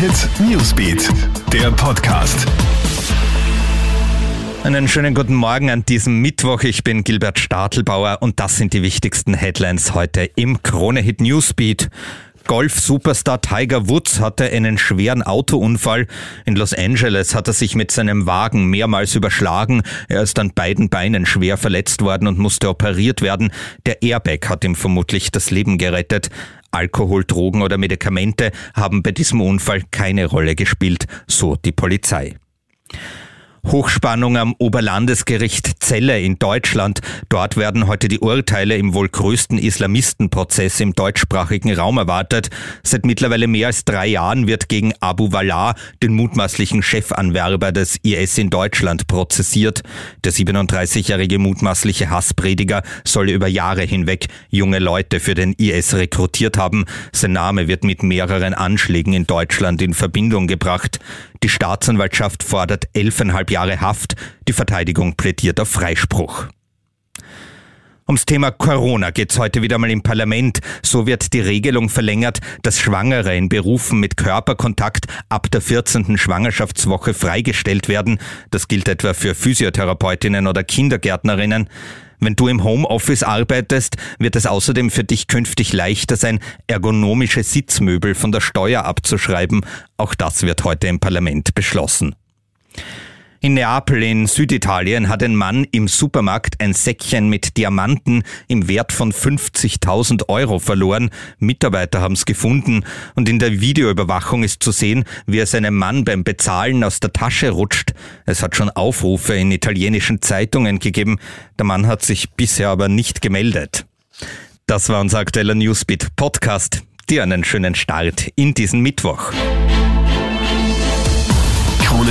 Hit Newsbeat, der Podcast. Einen schönen guten Morgen an diesem Mittwoch. Ich bin Gilbert Stadelbauer und das sind die wichtigsten Headlines heute im Krone Hit Newsbeat. Golf-Superstar Tiger Woods hatte einen schweren Autounfall. In Los Angeles hat er sich mit seinem Wagen mehrmals überschlagen. Er ist an beiden Beinen schwer verletzt worden und musste operiert werden. Der Airbag hat ihm vermutlich das Leben gerettet. Alkohol, Drogen oder Medikamente haben bei diesem Unfall keine Rolle gespielt, so die Polizei. Hochspannung am Oberlandesgericht Celle in Deutschland. Dort werden heute die Urteile im wohl größten Islamistenprozess im deutschsprachigen Raum erwartet. Seit mittlerweile mehr als drei Jahren wird gegen Abu Wallah, den mutmaßlichen Chefanwerber des IS in Deutschland, prozessiert. Der 37-jährige mutmaßliche Hassprediger soll über Jahre hinweg junge Leute für den IS rekrutiert haben. Sein Name wird mit mehreren Anschlägen in Deutschland in Verbindung gebracht. Die Staatsanwaltschaft fordert elfeinhalb Jahre Haft. Die Verteidigung plädiert auf Freispruch. Ums Thema Corona geht's heute wieder mal im Parlament. So wird die Regelung verlängert, dass Schwangere in Berufen mit Körperkontakt ab der 14. Schwangerschaftswoche freigestellt werden. Das gilt etwa für Physiotherapeutinnen oder Kindergärtnerinnen. Wenn du im Homeoffice arbeitest, wird es außerdem für dich künftig leichter sein, ergonomische Sitzmöbel von der Steuer abzuschreiben. Auch das wird heute im Parlament beschlossen. In Neapel in Süditalien hat ein Mann im Supermarkt ein Säckchen mit Diamanten im Wert von 50.000 Euro verloren. Mitarbeiter haben es gefunden und in der Videoüberwachung ist zu sehen, wie es einem Mann beim Bezahlen aus der Tasche rutscht. Es hat schon Aufrufe in italienischen Zeitungen gegeben. Der Mann hat sich bisher aber nicht gemeldet. Das war unser aktueller Newsbeat Podcast. Dir einen schönen Start in diesen Mittwoch.